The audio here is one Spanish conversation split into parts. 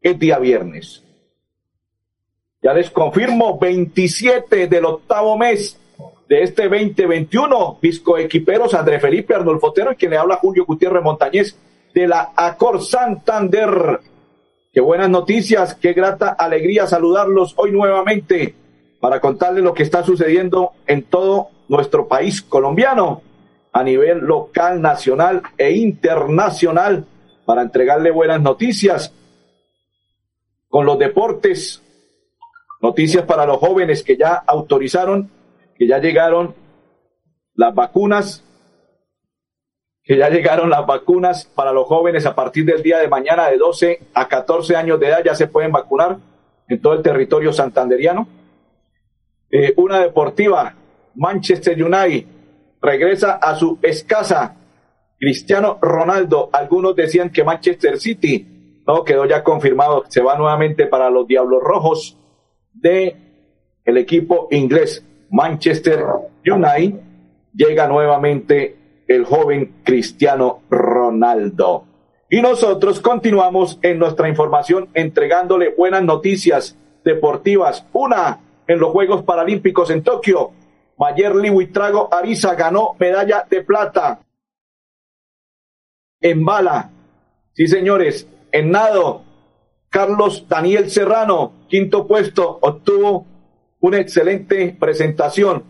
es día viernes. Ya les confirmo, 27 del octavo mes de este 2021, Pisco Equiperos, André Felipe Arnolfotero y quien le habla Julio Gutiérrez Montañez de la Acor Santander. Qué buenas noticias, qué grata alegría saludarlos hoy nuevamente para contarles lo que está sucediendo en todo nuestro país colombiano a nivel local, nacional e internacional para entregarle buenas noticias con los deportes. Noticias para los jóvenes que ya autorizaron, que ya llegaron las vacunas, que ya llegaron las vacunas para los jóvenes a partir del día de mañana de 12 a 14 años de edad ya se pueden vacunar en todo el territorio santanderiano. Eh, una deportiva, Manchester United, regresa a su escasa Cristiano Ronaldo. Algunos decían que Manchester City no, quedó ya confirmado, se va nuevamente para los Diablos Rojos de el equipo inglés Manchester United. Llega nuevamente el joven Cristiano Ronaldo. Y nosotros continuamos en nuestra información entregándole buenas noticias deportivas. Una en los Juegos Paralímpicos en Tokio. Mayerly Huitrago Ariza ganó medalla de plata. En bala. Sí, señores, en nado, Carlos Daniel Serrano, quinto puesto, obtuvo una excelente presentación.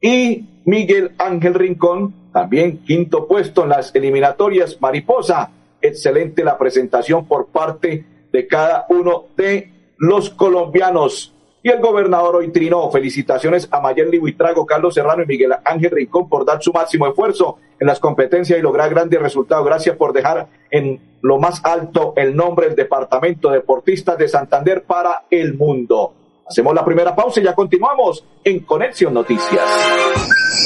Y Miguel Ángel Rincón, también quinto puesto en las eliminatorias. Mariposa, excelente la presentación por parte de cada uno de los colombianos. Y el gobernador hoy trinó. Felicitaciones a Mayerly Buitrago, Carlos Serrano y Miguel Ángel Rincón por dar su máximo esfuerzo en las competencias y lograr grandes resultados. Gracias por dejar en lo más alto el nombre del Departamento Deportistas de Santander para el mundo. Hacemos la primera pausa y ya continuamos en Conexión Noticias.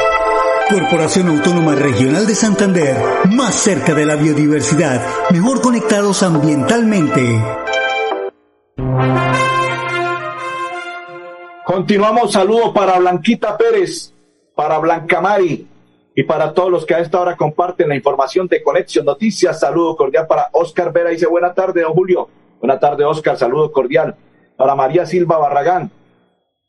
Corporación Autónoma Regional de Santander, más cerca de la biodiversidad, mejor conectados ambientalmente. Continuamos, saludo para Blanquita Pérez, para Blanca Mari y para todos los que a esta hora comparten la información de Conexión Noticias. Saludo cordial para Oscar Vera, dice buena tarde, don Julio. Buena tarde, Oscar, saludo cordial. Para María Silva Barragán.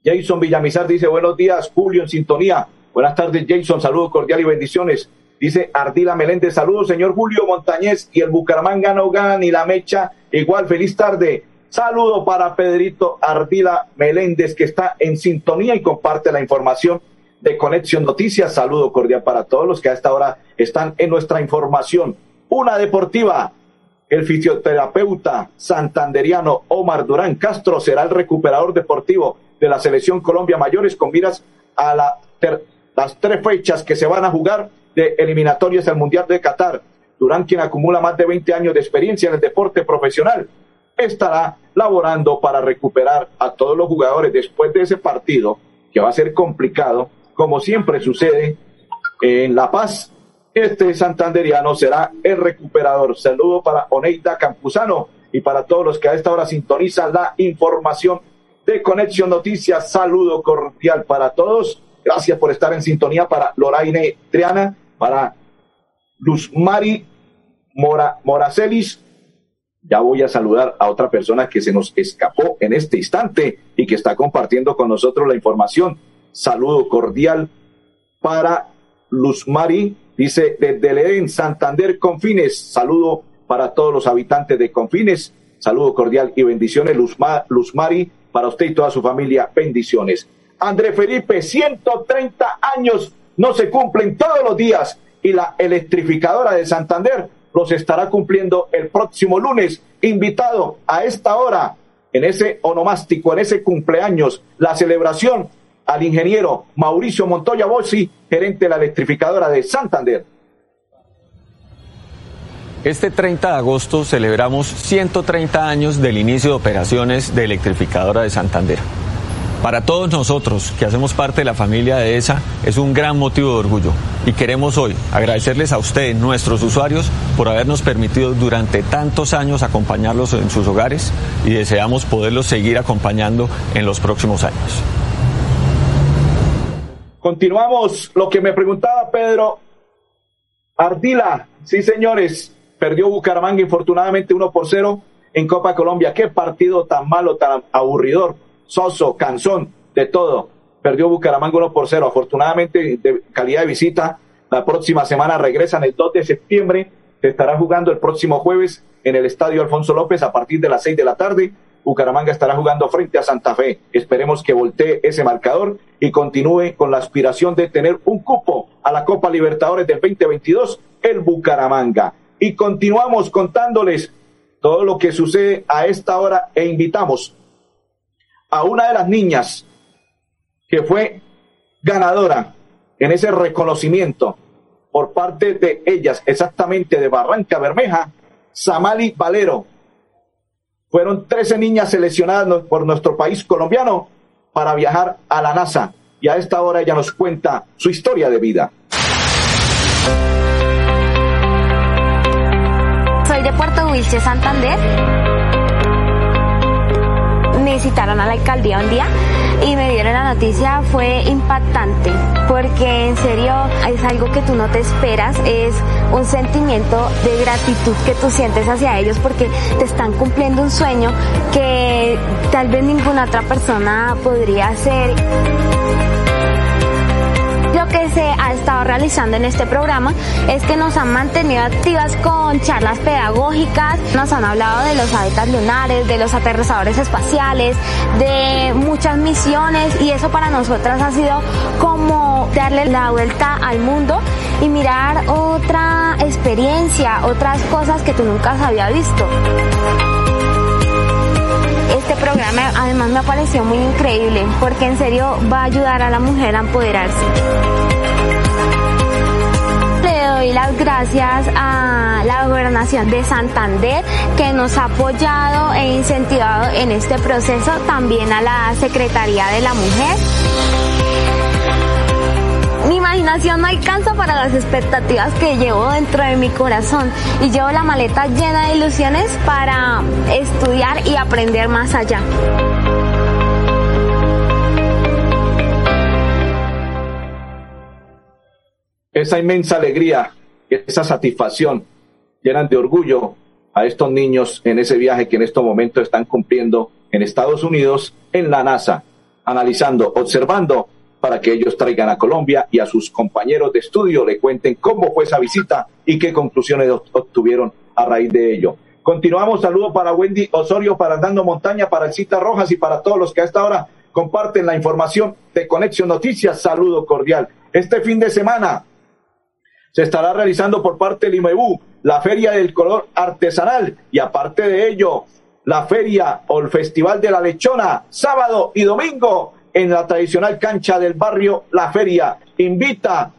Jason Villamizar dice buenos días, Julio en sintonía. Buenas tardes, Jason. Saludos cordial y bendiciones. Dice Ardila Meléndez. Saludos, señor Julio Montañez. Y el Bucaramanga no gana ni la mecha. Igual, feliz tarde. Saludo para Pedrito Ardila Meléndez, que está en sintonía y comparte la información de Conexión Noticias. Saludo cordial para todos los que a esta hora están en nuestra información. Una deportiva. El fisioterapeuta santanderiano Omar Durán Castro será el recuperador deportivo de la Selección Colombia Mayores con miras a la las tres fechas que se van a jugar de eliminatorias al Mundial de Qatar. Durán, quien acumula más de 20 años de experiencia en el deporte profesional, estará laborando para recuperar a todos los jugadores después de ese partido, que va a ser complicado, como siempre sucede en La Paz. Este santanderiano será el recuperador. Saludo para Oneida Campuzano y para todos los que a esta hora sintonizan la información de Conexión Noticias. Saludo cordial para todos Gracias por estar en sintonía para Loraine Triana, para Luz Mari Mora, Moracelis. Ya voy a saludar a otra persona que se nos escapó en este instante y que está compartiendo con nosotros la información. Saludo cordial para Luz Mari, dice desde León, Santander, Confines. Saludo para todos los habitantes de Confines. Saludo cordial y bendiciones, Luz, Mari, para usted y toda su familia. Bendiciones. André Felipe, 130 años no se cumplen todos los días y la electrificadora de Santander los estará cumpliendo el próximo lunes. Invitado a esta hora, en ese onomástico, en ese cumpleaños, la celebración al ingeniero Mauricio Montoya Bossi, gerente de la electrificadora de Santander. Este 30 de agosto celebramos 130 años del inicio de operaciones de electrificadora de Santander. Para todos nosotros que hacemos parte de la familia de ESA es un gran motivo de orgullo y queremos hoy agradecerles a ustedes, nuestros usuarios, por habernos permitido durante tantos años acompañarlos en sus hogares y deseamos poderlos seguir acompañando en los próximos años. Continuamos lo que me preguntaba Pedro Ardila. Sí, señores, perdió Bucaramanga infortunadamente 1 por 0 en Copa Colombia. Qué partido tan malo, tan aburridor soso, canzón, de todo. Perdió Bucaramanga 1 por 0. Afortunadamente, de calidad de visita, la próxima semana regresan el 2 de septiembre. Se estará jugando el próximo jueves en el Estadio Alfonso López a partir de las 6 de la tarde. Bucaramanga estará jugando frente a Santa Fe. Esperemos que voltee ese marcador y continúe con la aspiración de tener un cupo a la Copa Libertadores del 2022, el Bucaramanga. Y continuamos contándoles todo lo que sucede a esta hora e invitamos a una de las niñas que fue ganadora en ese reconocimiento por parte de ellas, exactamente de Barranca Bermeja, Samali Valero. Fueron 13 niñas seleccionadas por nuestro país colombiano para viajar a la NASA. y a esta hora ella nos cuenta su historia de vida. Soy de Puerto Wilche, Santander. Me citaron a la alcaldía un día y me dieron la noticia fue impactante porque en serio es algo que tú no te esperas, es un sentimiento de gratitud que tú sientes hacia ellos porque te están cumpliendo un sueño que tal vez ninguna otra persona podría hacer que se ha estado realizando en este programa es que nos han mantenido activas con charlas pedagógicas, nos han hablado de los hábitats lunares, de los aterrizadores espaciales, de muchas misiones y eso para nosotras ha sido como darle la vuelta al mundo y mirar otra experiencia, otras cosas que tú nunca habías visto este programa además me pareció muy increíble porque en serio va a ayudar a la mujer a empoderarse. Gracias a la gobernación de Santander que nos ha apoyado e incentivado en este proceso, también a la Secretaría de la Mujer mi imaginación no alcanza para las expectativas que llevo dentro de mi corazón y llevo la maleta llena de ilusiones para estudiar y aprender más allá. Esa inmensa alegría, esa satisfacción llenan de orgullo a estos niños en ese viaje que en estos momentos están cumpliendo en Estados Unidos, en la NASA, analizando, observando para que ellos traigan a Colombia y a sus compañeros de estudio le cuenten cómo fue esa visita y qué conclusiones obtuvieron a raíz de ello. Continuamos, saludo para Wendy Osorio, para Andando Montaña, para el Cita Rojas y para todos los que a esta hora comparten la información de Conexión Noticias. Saludo cordial. Este fin de semana se estará realizando por parte del IMEBU la Feria del Color Artesanal y aparte de ello, la Feria o el Festival de la Lechona, sábado y domingo en la tradicional cancha del barrio La Feria. Invita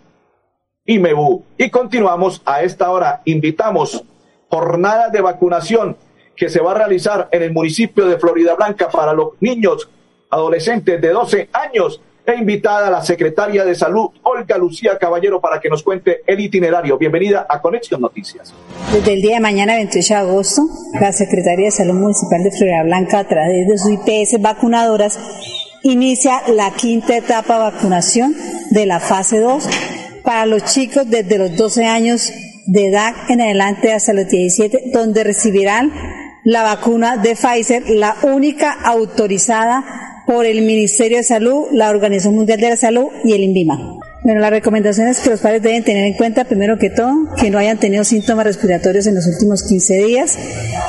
IMEBU. Y continuamos a esta hora. Invitamos jornada de vacunación que se va a realizar en el municipio de Florida Blanca para los niños adolescentes de 12 años. E invitada a la secretaria de Salud, Olga Lucía Caballero, para que nos cuente el itinerario. Bienvenida a Conexión Noticias. Desde el día de mañana, 28 de agosto, la Secretaría de Salud Municipal de Florida Blanca, a través de sus IPS vacunadoras, inicia la quinta etapa de vacunación de la fase 2 para los chicos desde los 12 años de edad en adelante hasta los 17, donde recibirán la vacuna de Pfizer, la única autorizada por el Ministerio de Salud, la Organización Mundial de la Salud y el INVIMA. Bueno, la recomendación es que los padres deben tener en cuenta, primero que todo, que no hayan tenido síntomas respiratorios en los últimos 15 días,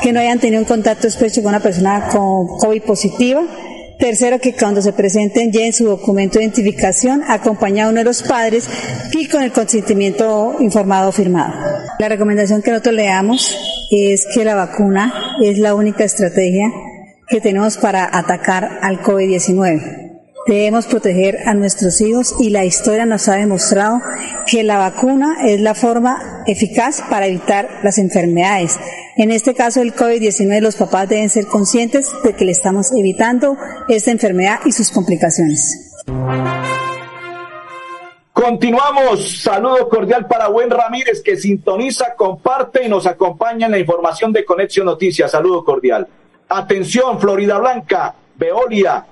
que no hayan tenido un contacto estrecho con una persona con COVID positiva, Tercero, que cuando se presenten ya en su documento de identificación, acompañado uno de los padres y con el consentimiento informado firmado. La recomendación que nosotros le damos es que la vacuna es la única estrategia que tenemos para atacar al COVID-19. Debemos proteger a nuestros hijos y la historia nos ha demostrado que la vacuna es la forma eficaz para evitar las enfermedades. En este caso el COVID-19 los papás deben ser conscientes de que le estamos evitando esta enfermedad y sus complicaciones. Continuamos. Saludo cordial para Buen Ramírez que sintoniza, comparte y nos acompaña en la información de Conexión Noticias. Saludo cordial. Atención, Florida Blanca, Veolia,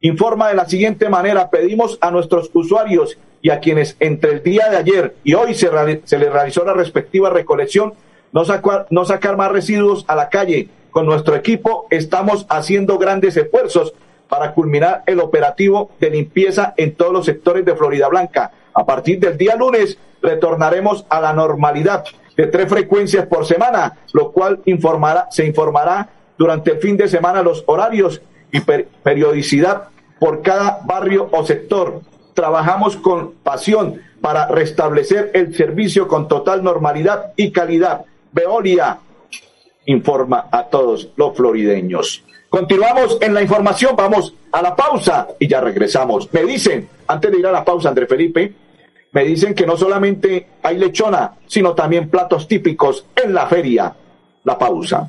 informa de la siguiente manera, pedimos a nuestros usuarios y a quienes entre el día de ayer y hoy se, se les realizó la respectiva recolección, no sacar, no sacar más residuos a la calle. Con nuestro equipo estamos haciendo grandes esfuerzos para culminar el operativo de limpieza en todos los sectores de Florida Blanca. A partir del día lunes retornaremos a la normalidad de tres frecuencias por semana, lo cual informará, se informará durante el fin de semana los horarios y periodicidad por cada barrio o sector. Trabajamos con pasión para restablecer el servicio con total normalidad y calidad. Veolia informa a todos los florideños. Continuamos en la información, vamos a la pausa y ya regresamos. Me dicen, antes de ir a la pausa, André Felipe, me dicen que no solamente hay lechona, sino también platos típicos en la feria. La pausa.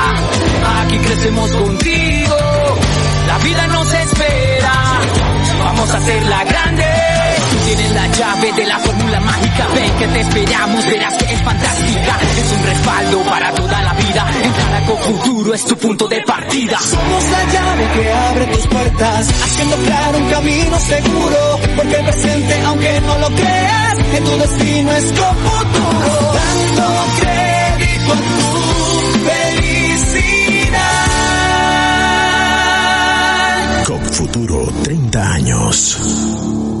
aquí crecemos contigo, la vida nos espera, vamos a hacerla grande. Tú tienes la llave de la fórmula mágica, ven que te esperamos, verás que es fantástica. Es un respaldo para toda la vida, entrar con futuro es tu punto de partida. Somos la llave que abre tus puertas, haciendo claro un camino seguro, porque el presente, aunque no lo creas, en tu destino es con futuro. Dando crédito a tu felicidad. COP Futuro 30 años.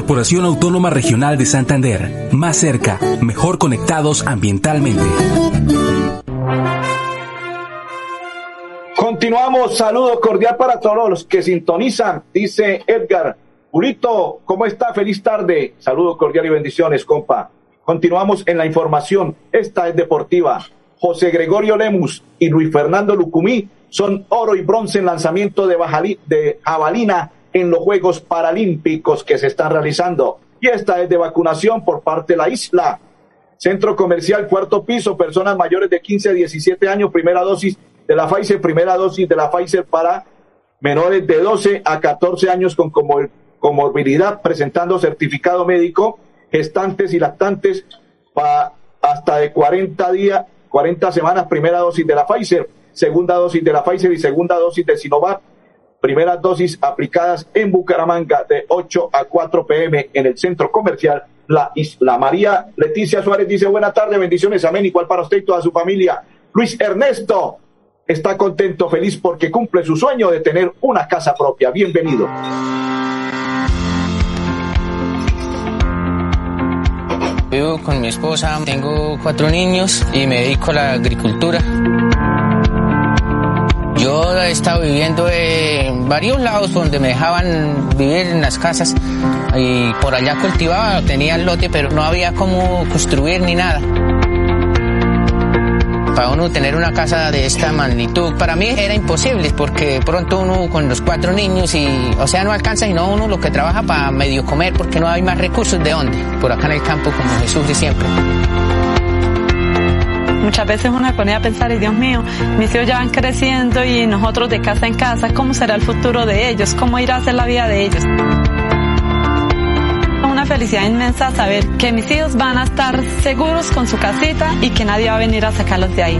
Corporación Autónoma Regional de Santander. Más cerca, mejor conectados ambientalmente. Continuamos, saludo cordial para todos los que sintonizan, dice Edgar. Julito, ¿cómo está? Feliz tarde. Saludo cordial y bendiciones, compa. Continuamos en la información. Esta es deportiva. José Gregorio Lemus y Luis Fernando Lucumí son oro y bronce en lanzamiento de, bajali, de jabalina en los Juegos Paralímpicos que se están realizando. Y esta es de vacunación por parte de la isla. Centro comercial, cuarto piso, personas mayores de 15 a 17 años, primera dosis de la Pfizer, primera dosis de la Pfizer para menores de 12 a 14 años con comorbilidad, presentando certificado médico, gestantes y lactantes para hasta de 40 días, 40 semanas, primera dosis de la Pfizer, segunda dosis de la Pfizer y segunda dosis de Sinovac, primeras dosis aplicadas en Bucaramanga de 8 a 4 pm en el centro comercial La Isla. María Leticia Suárez dice, buena tarde, bendiciones, amén, igual para usted y toda su familia. Luis Ernesto está contento, feliz porque cumple su sueño de tener una casa propia. Bienvenido. Vivo con mi esposa, tengo cuatro niños y me dedico a la agricultura. Yo he estado viviendo en varios lados donde me dejaban vivir en las casas y por allá cultivaba, tenía el lote, pero no había cómo construir ni nada. Para uno tener una casa de esta magnitud, para mí era imposible porque pronto uno con los cuatro niños y, o sea, no alcanza y no uno lo que trabaja para medio comer porque no hay más recursos de dónde. Por acá en el campo como Jesús de siempre. Muchas veces uno se ponía a pensar, y Dios mío, mis hijos ya van creciendo y nosotros de casa en casa, ¿cómo será el futuro de ellos? ¿Cómo irá a ser la vida de ellos? Una felicidad inmensa saber que mis hijos van a estar seguros con su casita y que nadie va a venir a sacarlos de ahí.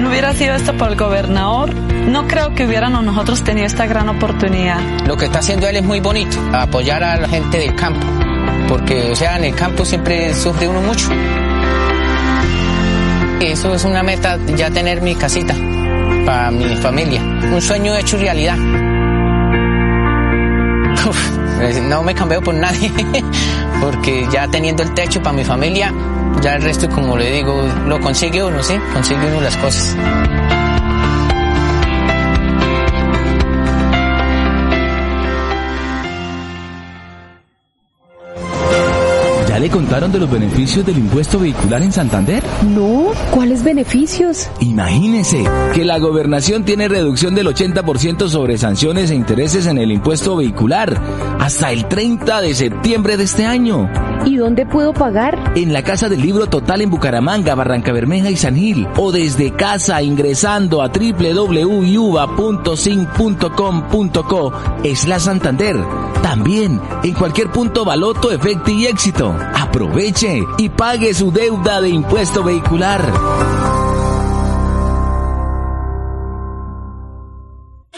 No hubiera sido esto por el gobernador, no creo que hubiéramos nosotros tenido esta gran oportunidad. Lo que está haciendo él es muy bonito, apoyar a la gente del campo, porque o sea, en el campo siempre sufre uno mucho. Eso es una meta, ya tener mi casita para mi familia. Un sueño hecho realidad. Uf, no me cambio por nadie, porque ya teniendo el techo para mi familia, ya el resto, como le digo, lo consigue uno, ¿sí? Consigue uno las cosas. Le contaron de los beneficios del impuesto vehicular en Santander? No, ¿cuáles beneficios? Imagínese que la gobernación tiene reducción del 80% sobre sanciones e intereses en el impuesto vehicular hasta el 30 de septiembre de este año. ¿Y dónde puedo pagar? En la Casa del Libro Total en Bucaramanga, Barranca Bermeja y San Gil. O desde casa ingresando a www.yuba.sin.com.co es la Santander. También en cualquier punto Baloto, Efecto y Éxito. Aproveche y pague su deuda de impuesto vehicular.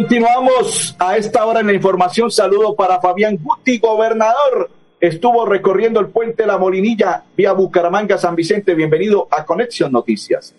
Continuamos a esta hora en la información. Saludo para Fabián Guti, gobernador. Estuvo recorriendo el puente La Molinilla vía Bucaramanga, San Vicente. Bienvenido a Conexión Noticias.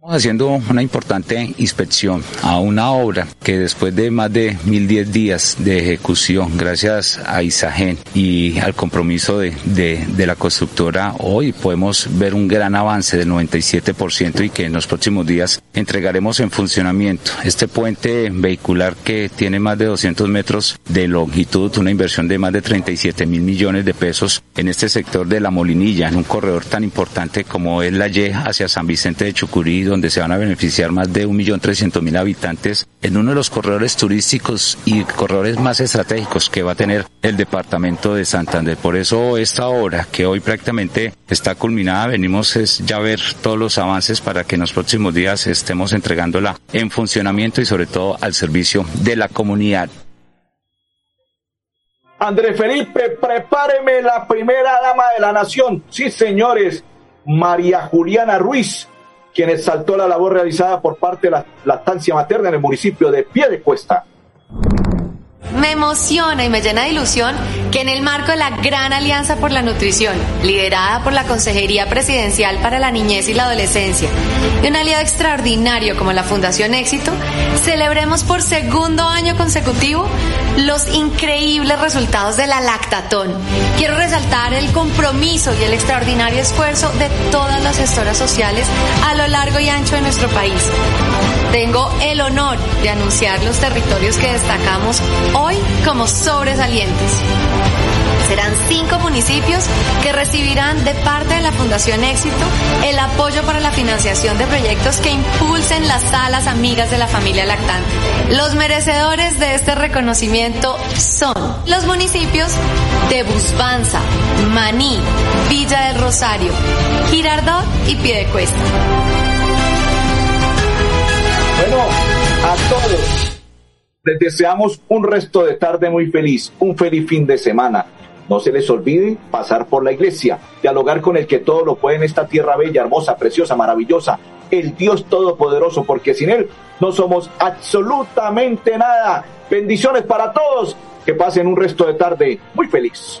Estamos haciendo una importante inspección a una obra que después de más de 1010 días de ejecución, gracias a Isagen y al compromiso de, de, la constructora, hoy podemos ver un gran avance del 97% y que en los próximos días entregaremos en funcionamiento. Este puente vehicular que tiene más de 200 metros de longitud, una inversión de más de 37 mil millones de pesos en este sector de la Molinilla, en un corredor tan importante como es la Y hacia San Vicente de Chucurí, donde se van a beneficiar más de 1.300.000 habitantes en uno de los corredores turísticos y corredores más estratégicos que va a tener el departamento de Santander. Por eso esta obra que hoy prácticamente está culminada, venimos es ya ver todos los avances para que en los próximos días estemos entregándola en funcionamiento y sobre todo al servicio de la comunidad. André Felipe, prepáreme la primera dama de la nación. Sí, señores, María Juliana Ruiz, quien exaltó la labor realizada por parte de la lactancia materna en el municipio de Piedecuesta. Me emociona y me llena de ilusión que en el marco de la Gran Alianza por la Nutrición, liderada por la Consejería Presidencial para la Niñez y la Adolescencia, y un aliado extraordinario como la Fundación Éxito, celebremos por segundo año consecutivo los increíbles resultados de la lactatón. Quiero resaltar el compromiso y el extraordinario esfuerzo de todas las gestoras sociales a lo largo y ancho de nuestro país. Tengo el honor de anunciar los territorios que destacamos hoy como sobresalientes. Serán cinco municipios que recibirán de parte de la Fundación Éxito el apoyo para la financiación de proyectos que impulsen las salas amigas de la familia lactante. Los merecedores de este reconocimiento son los municipios de Busbanza, Maní, Villa del Rosario, Girardot y Piedecuesta. Bueno, a todos les deseamos un resto de tarde muy feliz, un feliz fin de semana. No se les olvide pasar por la iglesia, dialogar con el que todo lo puede en esta tierra bella, hermosa, preciosa, maravillosa, el Dios Todopoderoso, porque sin Él no somos absolutamente nada. Bendiciones para todos, que pasen un resto de tarde muy feliz.